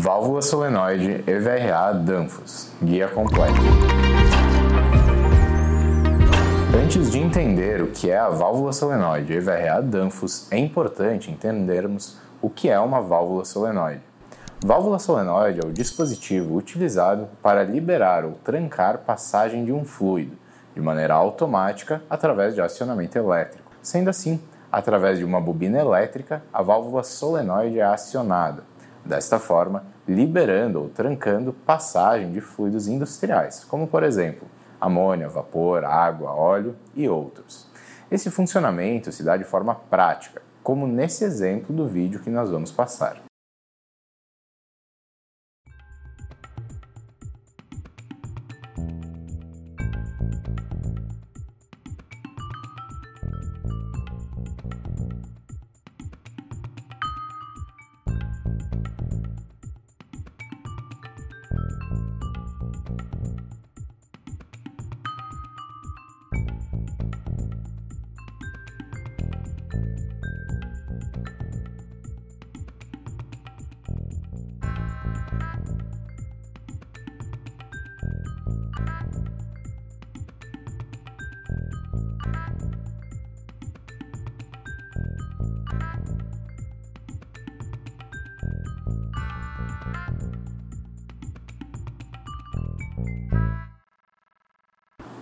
Válvula solenoide EVRA Danfoss, guia completo. Antes de entender o que é a válvula solenoide EVRA Danfoss, é importante entendermos o que é uma válvula solenoide. Válvula solenoide é o dispositivo utilizado para liberar ou trancar passagem de um fluido, de maneira automática através de acionamento elétrico. Sendo assim, através de uma bobina elétrica, a válvula solenoide é acionada, desta forma, liberando ou trancando passagem de fluidos industriais, como por exemplo, amônia, vapor, água, óleo e outros. Esse funcionamento se dá de forma prática, como nesse exemplo do vídeo que nós vamos passar.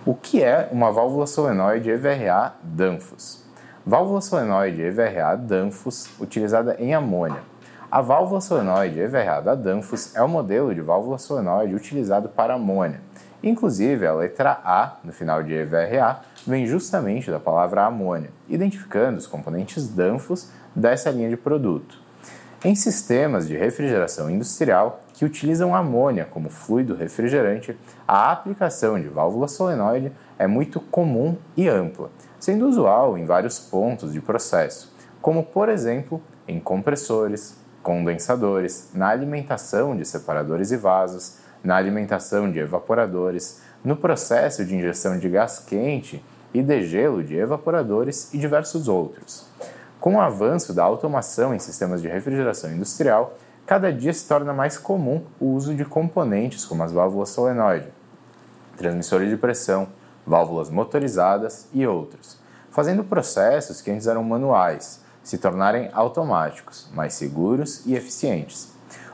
O que é uma válvula solenoide EVRA Danfoss? Válvula solenoide EVRA Danfoss utilizada em amônia. A válvula solenoide EVRA da Danfoss é o modelo de válvula solenoide utilizado para amônia. Inclusive, a letra A no final de EVRA vem justamente da palavra amônia, identificando os componentes Danfoss dessa linha de produto. Em sistemas de refrigeração industrial que utilizam amônia como fluido refrigerante, a aplicação de válvula solenoide é muito comum e ampla, sendo usual em vários pontos de processo, como por exemplo em compressores, condensadores, na alimentação de separadores e vasos, na alimentação de evaporadores, no processo de injeção de gás quente e degelo de evaporadores e diversos outros. Com o avanço da automação em sistemas de refrigeração industrial, cada dia se torna mais comum o uso de componentes como as válvulas solenoide, transmissores de pressão, válvulas motorizadas e outros, fazendo processos que antes eram manuais se tornarem automáticos, mais seguros e eficientes.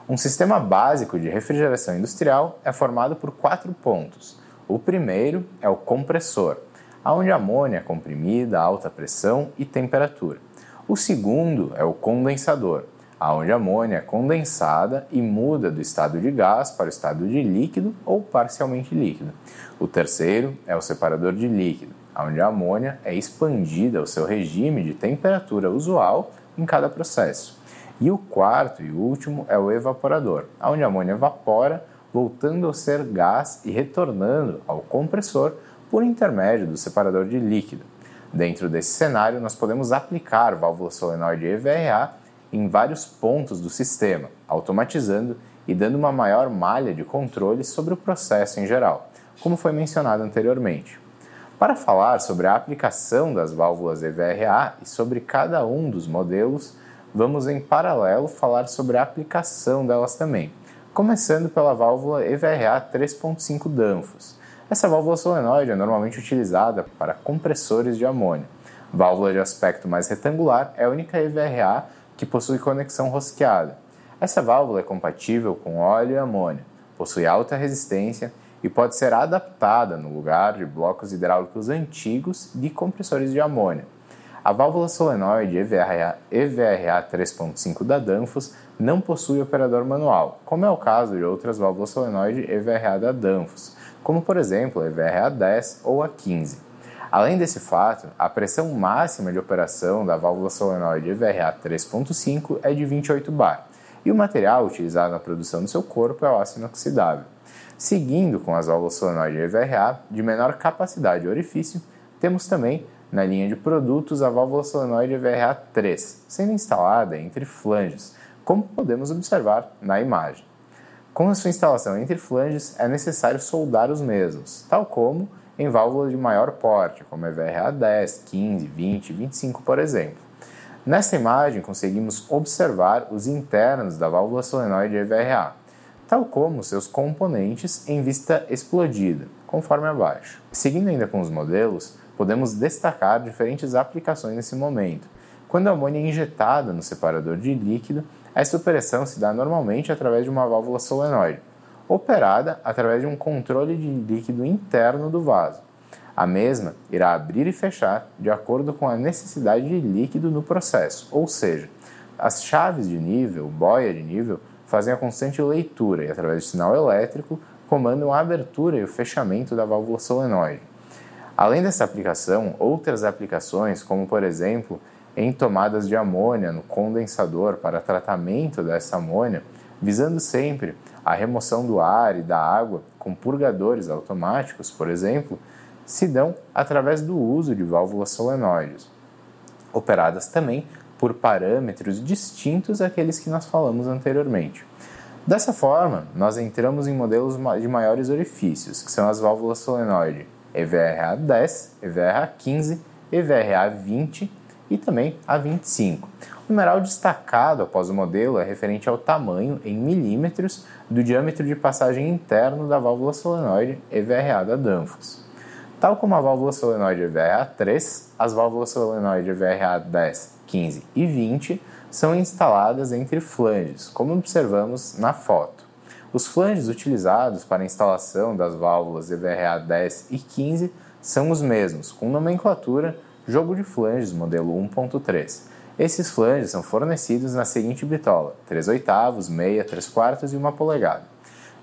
Um sistema básico de refrigeração industrial é formado por quatro pontos. O primeiro é o compressor, onde a amônia é comprimida a alta pressão e temperatura. O segundo é o condensador, onde a amônia é condensada e muda do estado de gás para o estado de líquido ou parcialmente líquido. O terceiro é o separador de líquido, onde a amônia é expandida ao seu regime de temperatura usual em cada processo. E o quarto e último é o evaporador, onde a amônia evapora, voltando a ser gás e retornando ao compressor por intermédio do separador de líquido. Dentro desse cenário, nós podemos aplicar válvula solenoide EVRA em vários pontos do sistema, automatizando e dando uma maior malha de controle sobre o processo em geral, como foi mencionado anteriormente. Para falar sobre a aplicação das válvulas EVRA e sobre cada um dos modelos, vamos em paralelo falar sobre a aplicação delas também, começando pela válvula EVRA 3.5 Danfoss essa válvula solenoide é normalmente utilizada para compressores de amônia. Válvula de aspecto mais retangular é a única EVRA que possui conexão rosqueada. Essa válvula é compatível com óleo e amônia, possui alta resistência e pode ser adaptada no lugar de blocos hidráulicos antigos de compressores de amônia. A válvula solenoide EVRA, EVRA 3.5 da Danfoss não possui operador manual, como é o caso de outras válvulas solenoide EVRA da Danfoss, como por exemplo a EVRA 10 ou a 15. Além desse fato, a pressão máxima de operação da válvula solenoide EVRA 3.5 é de 28 bar, e o material utilizado na produção do seu corpo é o aço inoxidável. Seguindo com as válvulas solenoide EVRA de menor capacidade de orifício, temos também na linha de produtos a válvula solenoide EVRA 3, sendo instalada entre flanges, como podemos observar na imagem. Com a sua instalação entre flanges, é necessário soldar os mesmos, tal como em válvulas de maior porte, como a VRA 10, 15, 20, 25, por exemplo. Nessa imagem, conseguimos observar os internos da válvula solenoide EVRA, tal como seus componentes em vista explodida, conforme abaixo. Seguindo ainda com os modelos, podemos destacar diferentes aplicações nesse momento. Quando a amônia é injetada no separador de líquido, essa operação se dá normalmente através de uma válvula solenoide, operada através de um controle de líquido interno do vaso. A mesma irá abrir e fechar de acordo com a necessidade de líquido no processo, ou seja, as chaves de nível, boia de nível, fazem a constante leitura e, através de sinal elétrico, comandam a abertura e o fechamento da válvula solenoide. Além dessa aplicação, outras aplicações, como por exemplo em tomadas de amônia no condensador para tratamento dessa amônia, visando sempre a remoção do ar e da água com purgadores automáticos, por exemplo, se dão através do uso de válvulas solenoides, operadas também por parâmetros distintos àqueles que nós falamos anteriormente. Dessa forma, nós entramos em modelos de maiores orifícios, que são as válvulas solenoide EVRA 10, EVRA 15, EVRA 20 e também a 25. O numeral destacado após o modelo é referente ao tamanho em milímetros do diâmetro de passagem interno da válvula solenoide EVRA da Danfoss. Tal como a válvula solenoide VRA3, as válvulas solenoide VRA10, 15 e 20 são instaladas entre flanges, como observamos na foto. Os flanges utilizados para a instalação das válvulas EVRA 10 e 15 são os mesmos, com nomenclatura jogo de flanges modelo 1.3. Esses flanges são fornecidos na seguinte bitola: 3 oitavos, meia, 3 quartos e 1 polegada.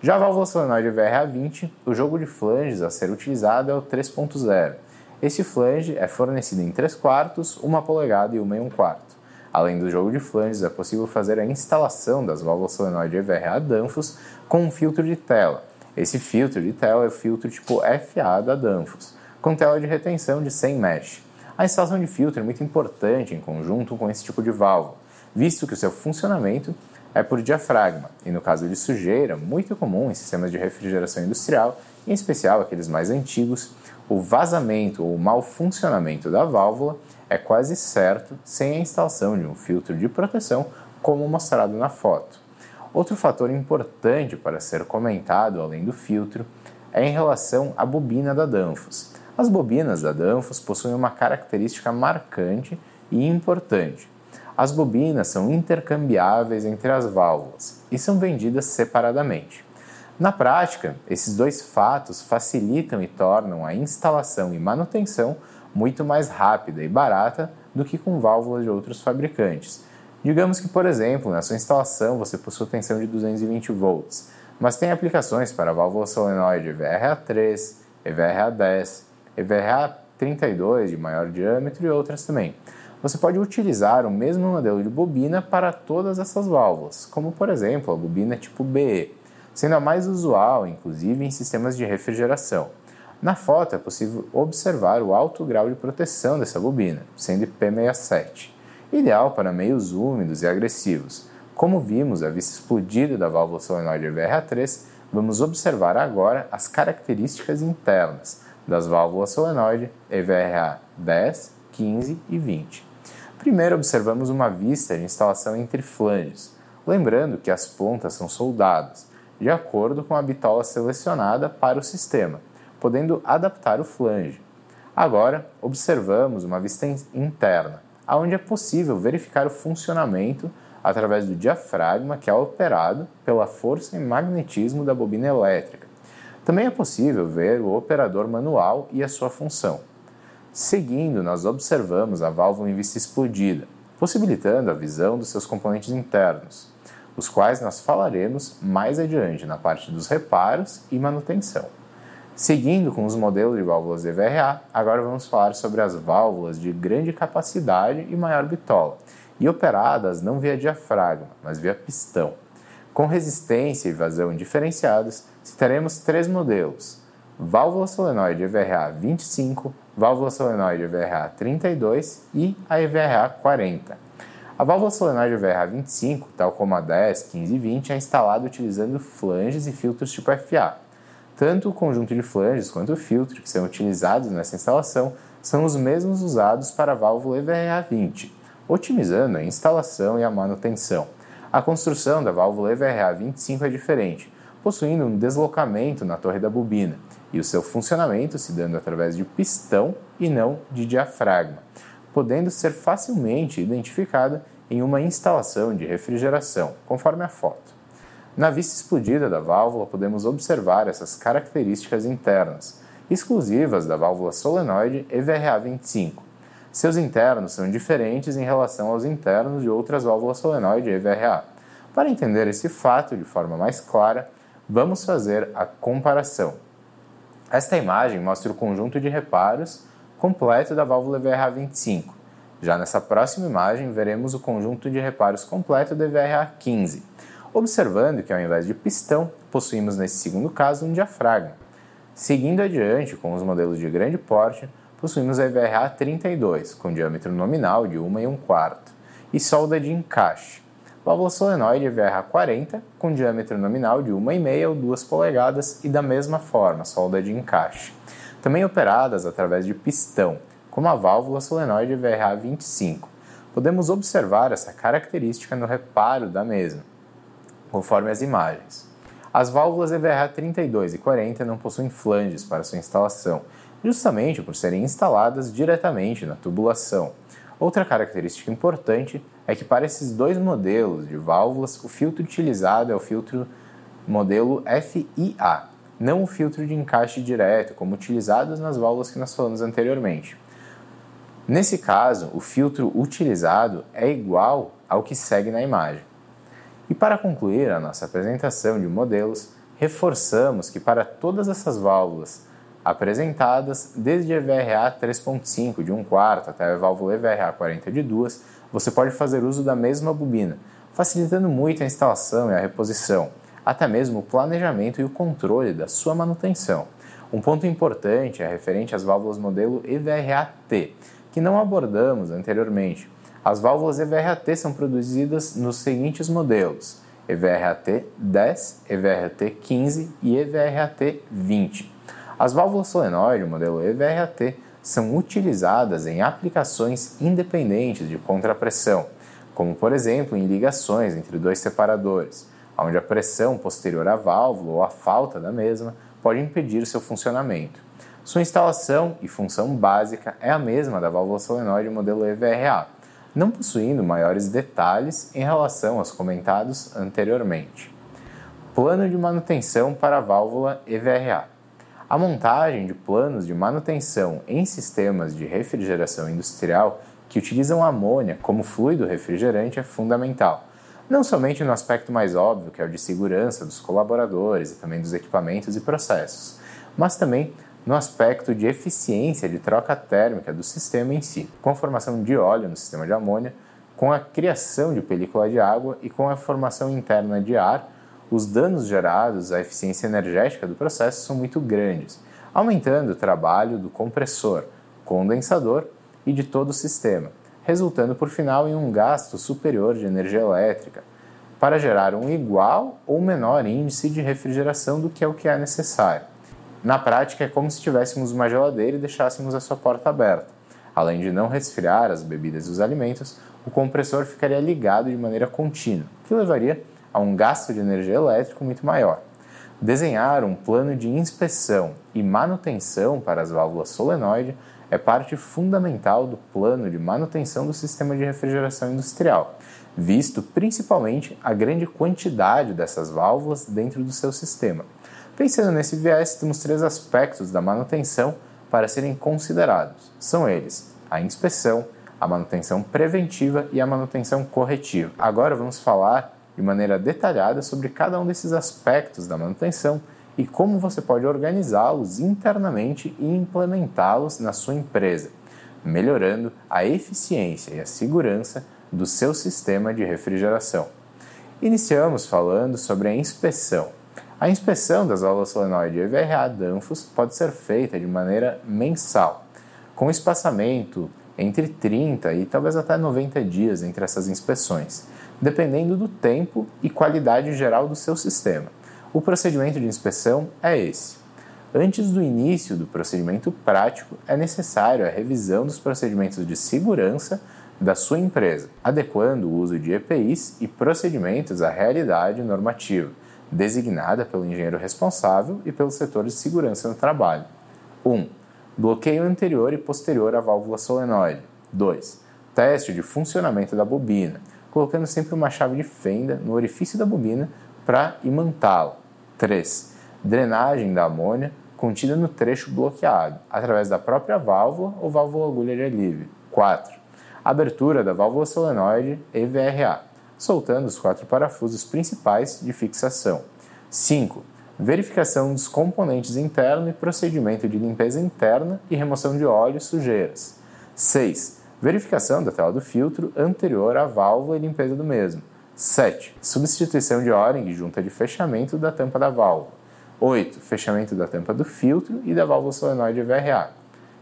Já a válvula solenoide VRA20, o jogo de flanges a ser utilizado é o 3.0. Esse flange é fornecido em 3 quartos, 1 polegada e 1 e 1 quarto. Além do jogo de flanges, é possível fazer a instalação das válvulas solenoide EVRA Danfoss com um filtro de tela. Esse filtro de tela é o filtro tipo FA da Danfoss, com tela de retenção de 100 mesh. A instalação de filtro é muito importante em conjunto com esse tipo de válvula, visto que o seu funcionamento é por diafragma, e no caso de sujeira, muito comum em sistemas de refrigeração industrial, em especial aqueles mais antigos, o vazamento ou mau funcionamento da válvula é quase certo sem a instalação de um filtro de proteção, como mostrado na foto. Outro fator importante para ser comentado além do filtro é em relação à bobina da Danfoss. As bobinas da Danfoss possuem uma característica marcante e importante as bobinas são intercambiáveis entre as válvulas e são vendidas separadamente. Na prática, esses dois fatos facilitam e tornam a instalação e manutenção muito mais rápida e barata do que com válvulas de outros fabricantes. Digamos que, por exemplo, na sua instalação você possui tensão de 220 volts, mas tem aplicações para válvula solenoide EVRA3, EVRA10, EVRA32 de maior diâmetro e outras também você pode utilizar o mesmo modelo de bobina para todas essas válvulas, como por exemplo a bobina tipo BE, sendo a mais usual, inclusive em sistemas de refrigeração. Na foto é possível observar o alto grau de proteção dessa bobina, sendo IP67, ideal para meios úmidos e agressivos. Como vimos a vista explodida da válvula solenoide VRA3, vamos observar agora as características internas das válvulas solenoide EVRA 10, 15 e 20. Primeiro observamos uma vista de instalação entre flanges, lembrando que as pontas são soldadas, de acordo com a bitola selecionada para o sistema, podendo adaptar o flange. Agora, observamos uma vista interna, onde é possível verificar o funcionamento através do diafragma que é operado pela força e magnetismo da bobina elétrica. Também é possível ver o operador manual e a sua função. Seguindo, nós observamos a válvula em vista explodida, possibilitando a visão dos seus componentes internos, os quais nós falaremos mais adiante na parte dos reparos e manutenção. Seguindo com os modelos de válvulas EVRA, agora vamos falar sobre as válvulas de grande capacidade e maior bitola, e operadas não via diafragma, mas via pistão. Com resistência e vazão diferenciados, citaremos três modelos: válvula solenoide EVRA 25, válvula solenoide EVRA 32 e a EVRA 40. A válvula solenoide EVRA 25, tal como a 10, 15 e 20, é instalada utilizando flanges e filtros tipo FA. Tanto o conjunto de flanges quanto o filtro que são utilizados nessa instalação são os mesmos usados para a válvula EVRA 20. otimizando a instalação e a manutenção. A construção da válvula EVRA 25 é diferente, possuindo um deslocamento na torre da bobina e o seu funcionamento se dando através de pistão e não de diafragma, podendo ser facilmente identificada em uma instalação de refrigeração, conforme a foto. Na vista explodida da válvula, podemos observar essas características internas, exclusivas da válvula solenoide EVRA 25, seus internos são diferentes em relação aos internos de outras válvulas solenoide EVRA. Para entender esse fato de forma mais clara, vamos fazer a comparação. Esta imagem mostra o conjunto de reparos completo da válvula EVRA 25. Já nessa próxima imagem, veremos o conjunto de reparos completo da EVRA 15, observando que ao invés de pistão, possuímos nesse segundo caso um diafragma. Seguindo adiante com os modelos de grande porte, possuímos a EVRA 32, com diâmetro nominal de 1 e 1 quarto, e solda de encaixe. Válvula solenoide EVRA 40, com diâmetro nominal de 1,5 ou 2 polegadas e da mesma forma, solda de encaixe. Também operadas através de pistão, como a válvula solenoide EVRA 25. Podemos observar essa característica no reparo da mesma, conforme as imagens. As válvulas EVRA 32 e 40 não possuem flanges para sua instalação, justamente por serem instaladas diretamente na tubulação. Outra característica importante é que para esses dois modelos de válvulas, o filtro utilizado é o filtro modelo FIA, não o filtro de encaixe direto, como utilizados nas válvulas que nós falamos anteriormente. Nesse caso, o filtro utilizado é igual ao que segue na imagem. E para concluir a nossa apresentação de modelos, reforçamos que para todas essas válvulas apresentadas, desde EVRA 3.5 de 1 quarto até a válvula EVRA 40 de 2, você pode fazer uso da mesma bobina, facilitando muito a instalação e a reposição, até mesmo o planejamento e o controle da sua manutenção. Um ponto importante é referente às válvulas modelo EVRA-T, que não abordamos anteriormente. As válvulas EVRA-T são produzidas nos seguintes modelos: EVRA-T 10, EVRA-T 15 e EVRA-T 20. As válvulas solenoide, modelo EVRAT, são utilizadas em aplicações independentes de contrapressão, como por exemplo em ligações entre dois separadores, onde a pressão posterior à válvula ou a falta da mesma pode impedir seu funcionamento. Sua instalação e função básica é a mesma da válvula solenoide modelo EVRA, não possuindo maiores detalhes em relação aos comentados anteriormente. Plano de manutenção para a válvula EVRA. A montagem de planos de manutenção em sistemas de refrigeração industrial que utilizam amônia como fluido refrigerante é fundamental, não somente no aspecto mais óbvio, que é o de segurança dos colaboradores e também dos equipamentos e processos, mas também no aspecto de eficiência de troca térmica do sistema em si, com a formação de óleo no sistema de amônia, com a criação de película de água e com a formação interna de ar os danos gerados à eficiência energética do processo são muito grandes, aumentando o trabalho do compressor, condensador e de todo o sistema, resultando por final em um gasto superior de energia elétrica, para gerar um igual ou menor índice de refrigeração do que é o que é necessário. Na prática, é como se tivéssemos uma geladeira e deixássemos a sua porta aberta. Além de não resfriar as bebidas e os alimentos, o compressor ficaria ligado de maneira contínua, que levaria a um gasto de energia elétrica muito maior. Desenhar um plano de inspeção e manutenção para as válvulas solenoide é parte fundamental do plano de manutenção do sistema de refrigeração industrial, visto principalmente a grande quantidade dessas válvulas dentro do seu sistema. Pensando nesse viés, temos três aspectos da manutenção para serem considerados. São eles: a inspeção, a manutenção preventiva e a manutenção corretiva. Agora vamos falar de maneira detalhada sobre cada um desses aspectos da manutenção e como você pode organizá-los internamente e implementá-los na sua empresa, melhorando a eficiência e a segurança do seu sistema de refrigeração. Iniciamos falando sobre a inspeção. A inspeção das válvulas solenoide EVRA Danfoss pode ser feita de maneira mensal, com espaçamento entre 30 e talvez até 90 dias entre essas inspeções dependendo do tempo e qualidade geral do seu sistema. O procedimento de inspeção é esse. Antes do início do procedimento prático, é necessário a revisão dos procedimentos de segurança da sua empresa, adequando o uso de EPIs e procedimentos à realidade normativa, designada pelo engenheiro responsável e pelo setor de segurança no trabalho. 1. Um, bloqueio anterior e posterior à válvula solenoide. 2. Teste de funcionamento da bobina, colocando sempre uma chave de fenda no orifício da bobina para imantá-la. 3. Drenagem da amônia contida no trecho bloqueado, através da própria válvula ou válvula agulha de alívio. 4. Abertura da válvula solenoide EVRA, soltando os quatro parafusos principais de fixação. 5. Verificação dos componentes internos e procedimento de limpeza interna e remoção de óleo e sujeiras. 6. Verificação da tela do filtro anterior à válvula e limpeza do mesmo. 7. Substituição de O-ring junta de fechamento da tampa da válvula. 8. Fechamento da tampa do filtro e da válvula solenoide VRA.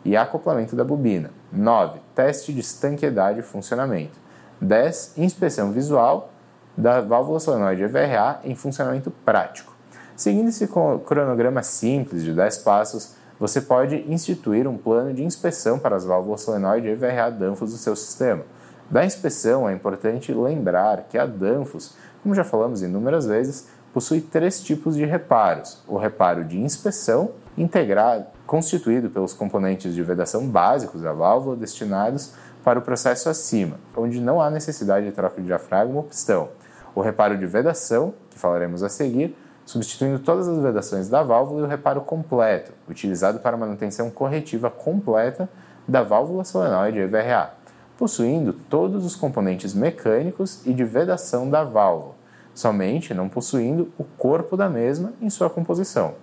E acoplamento da bobina. 9. Teste de estanqueidade e funcionamento. 10. Inspeção visual da válvula solenoide VRA em funcionamento prático. Seguindo esse cronograma simples de 10 passos, você pode instituir um plano de inspeção para as válvulas solenoide EVRA Danfoss do seu sistema da inspeção, é importante lembrar que a Danfoss, como já falamos inúmeras vezes, possui três tipos de reparos: o reparo de inspeção, integrado, constituído pelos componentes de vedação básicos da válvula destinados para o processo acima, onde não há necessidade de troca de diafragma ou pistão. O reparo de vedação, que falaremos a seguir, substituindo todas as vedações da válvula, e o reparo completo, utilizado para manutenção corretiva completa da válvula solenoide EVRA possuindo todos os componentes mecânicos e de vedação da válvula, somente não possuindo o corpo da mesma em sua composição.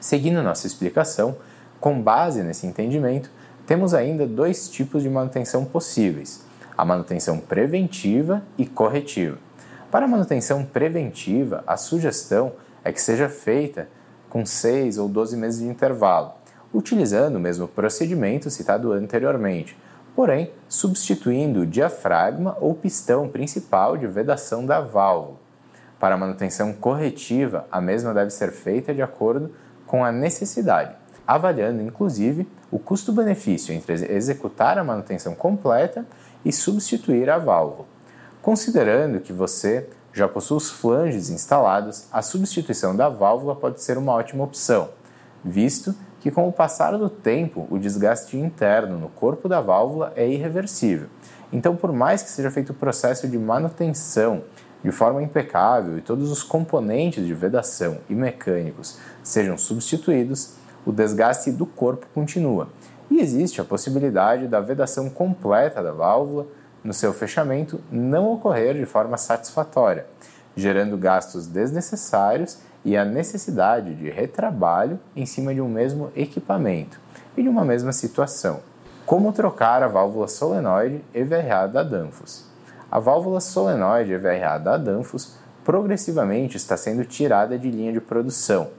Seguindo nossa explicação, com base nesse entendimento, temos ainda dois tipos de manutenção possíveis: a manutenção preventiva e corretiva. Para manutenção preventiva, a sugestão é que seja feita com 6 ou 12 meses de intervalo, utilizando o mesmo procedimento citado anteriormente, porém substituindo o diafragma ou pistão principal de vedação da válvula. Para manutenção corretiva, a mesma deve ser feita de acordo com a necessidade, avaliando inclusive o custo-benefício entre executar a manutenção completa e substituir a válvula. Considerando que você já possui os flanges instalados, a substituição da válvula pode ser uma ótima opção, visto que, com o passar do tempo, o desgaste interno no corpo da válvula é irreversível. Então, por mais que seja feito o processo de manutenção de forma impecável e todos os componentes de vedação e mecânicos sejam substituídos, o desgaste do corpo continua. E existe a possibilidade da vedação completa da válvula no seu fechamento não ocorrer de forma satisfatória, gerando gastos desnecessários e a necessidade de retrabalho em cima de um mesmo equipamento e de uma mesma situação. Como trocar a válvula solenoide EVRA da Danfoss? A válvula solenoide EVRA da Danfoss progressivamente está sendo tirada de linha de produção,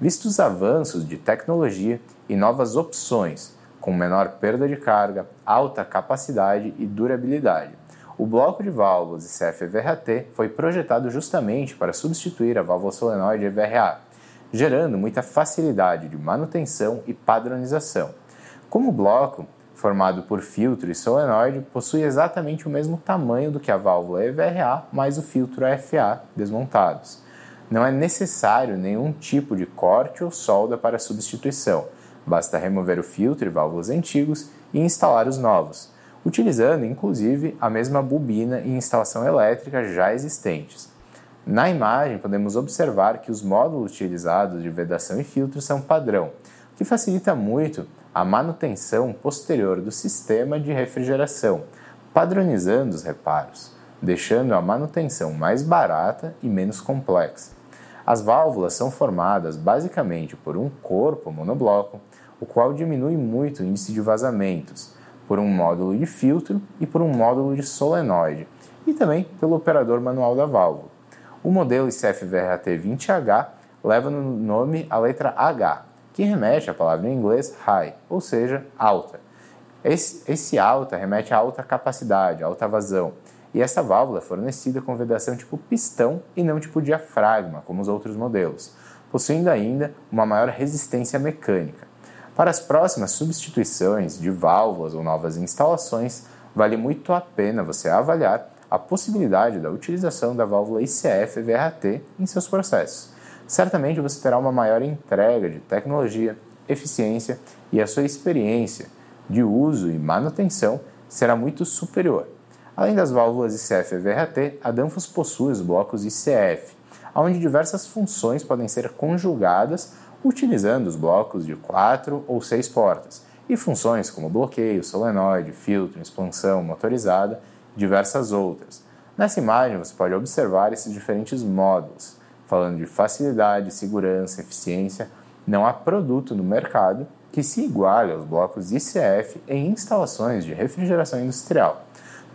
vistos os avanços de tecnologia e novas opções, com menor perda de carga, alta capacidade e durabilidade o bloco de válvulas ICF-EVRAT foi projetado justamente para substituir a válvula solenoide EVRA, gerando muita facilidade de manutenção e padronização. Como o bloco, formado por filtro e solenoide, possui exatamente o mesmo tamanho do que a válvula EVRA mais o filtro AFA desmontados. Não é necessário nenhum tipo de corte ou solda para substituição, basta remover o filtro e válvulas antigos e instalar os novos utilizando inclusive a mesma bobina e instalação elétrica já existentes. Na imagem, podemos observar que os módulos utilizados de vedação e filtro são padrão, o que facilita muito a manutenção posterior do sistema de refrigeração, padronizando os reparos, deixando a manutenção mais barata e menos complexa. As válvulas são formadas basicamente por um corpo monobloco, o qual diminui muito o índice de vazamentos, por um módulo de filtro e por um módulo de solenoide, e também pelo operador manual da válvula. O modelo ICF-VRAT20H leva no nome a letra H, que remete à palavra em inglês high, ou seja, alta. Esse, esse alta remete a alta capacidade, alta vazão, e essa válvula é fornecida com vedação tipo pistão e não tipo diafragma, como os outros modelos, possuindo ainda uma maior resistência mecânica. Para as próximas substituições de válvulas ou novas instalações, vale muito a pena você avaliar a possibilidade da utilização da válvula ICF-VRT em seus processos. Certamente você terá uma maior entrega de tecnologia, eficiência e a sua experiência de uso e manutenção será muito superior. Além das válvulas ICF-VRT, a Danfoss possui os blocos ICF, onde diversas funções podem ser conjugadas utilizando os blocos de quatro ou seis portas, e funções como bloqueio, solenoide, filtro, expansão motorizada diversas outras. Nessa imagem você pode observar esses diferentes módulos, falando de facilidade, segurança, eficiência. Não há produto no mercado que se iguale aos blocos ICF em instalações de refrigeração industrial.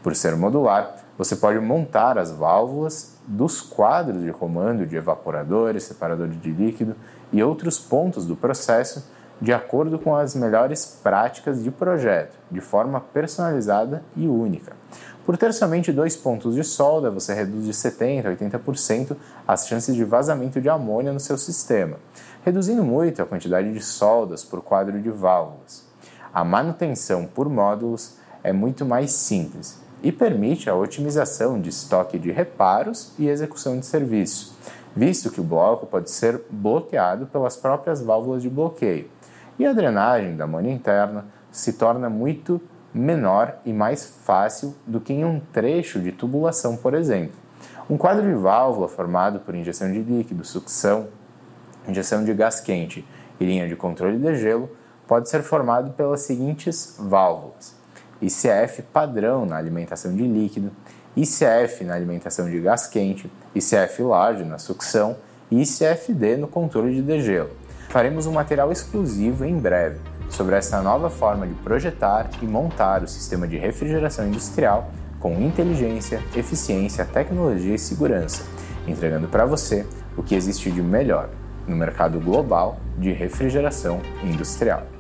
Por ser modular, você pode montar as válvulas dos quadros de comando de evaporadores, separadores de líquido e outros pontos do processo de acordo com as melhores práticas de projeto, de forma personalizada e única. Por ter somente dois pontos de solda, você reduz de 70% a 80% as chances de vazamento de amônia no seu sistema, reduzindo muito a quantidade de soldas por quadro de válvulas. A manutenção por módulos é muito mais simples e permite a otimização de estoque de reparos e execução de serviço, visto que o bloco pode ser bloqueado pelas próprias válvulas de bloqueio e a drenagem da amônia interna se torna muito menor e mais fácil do que em um trecho de tubulação, por exemplo. Um quadro de válvula formado por injeção de líquido, sucção, injeção de gás quente e linha de controle de gelo pode ser formado pelas seguintes válvulas: ICF padrão na alimentação de líquido, ICF na alimentação de gás quente, ICF large na sucção e ICFD no controle de degelo. Faremos um material exclusivo em breve sobre essa nova forma de projetar e montar o sistema de refrigeração industrial com inteligência, eficiência, tecnologia e segurança, entregando para você o que existe de melhor no mercado global de refrigeração industrial.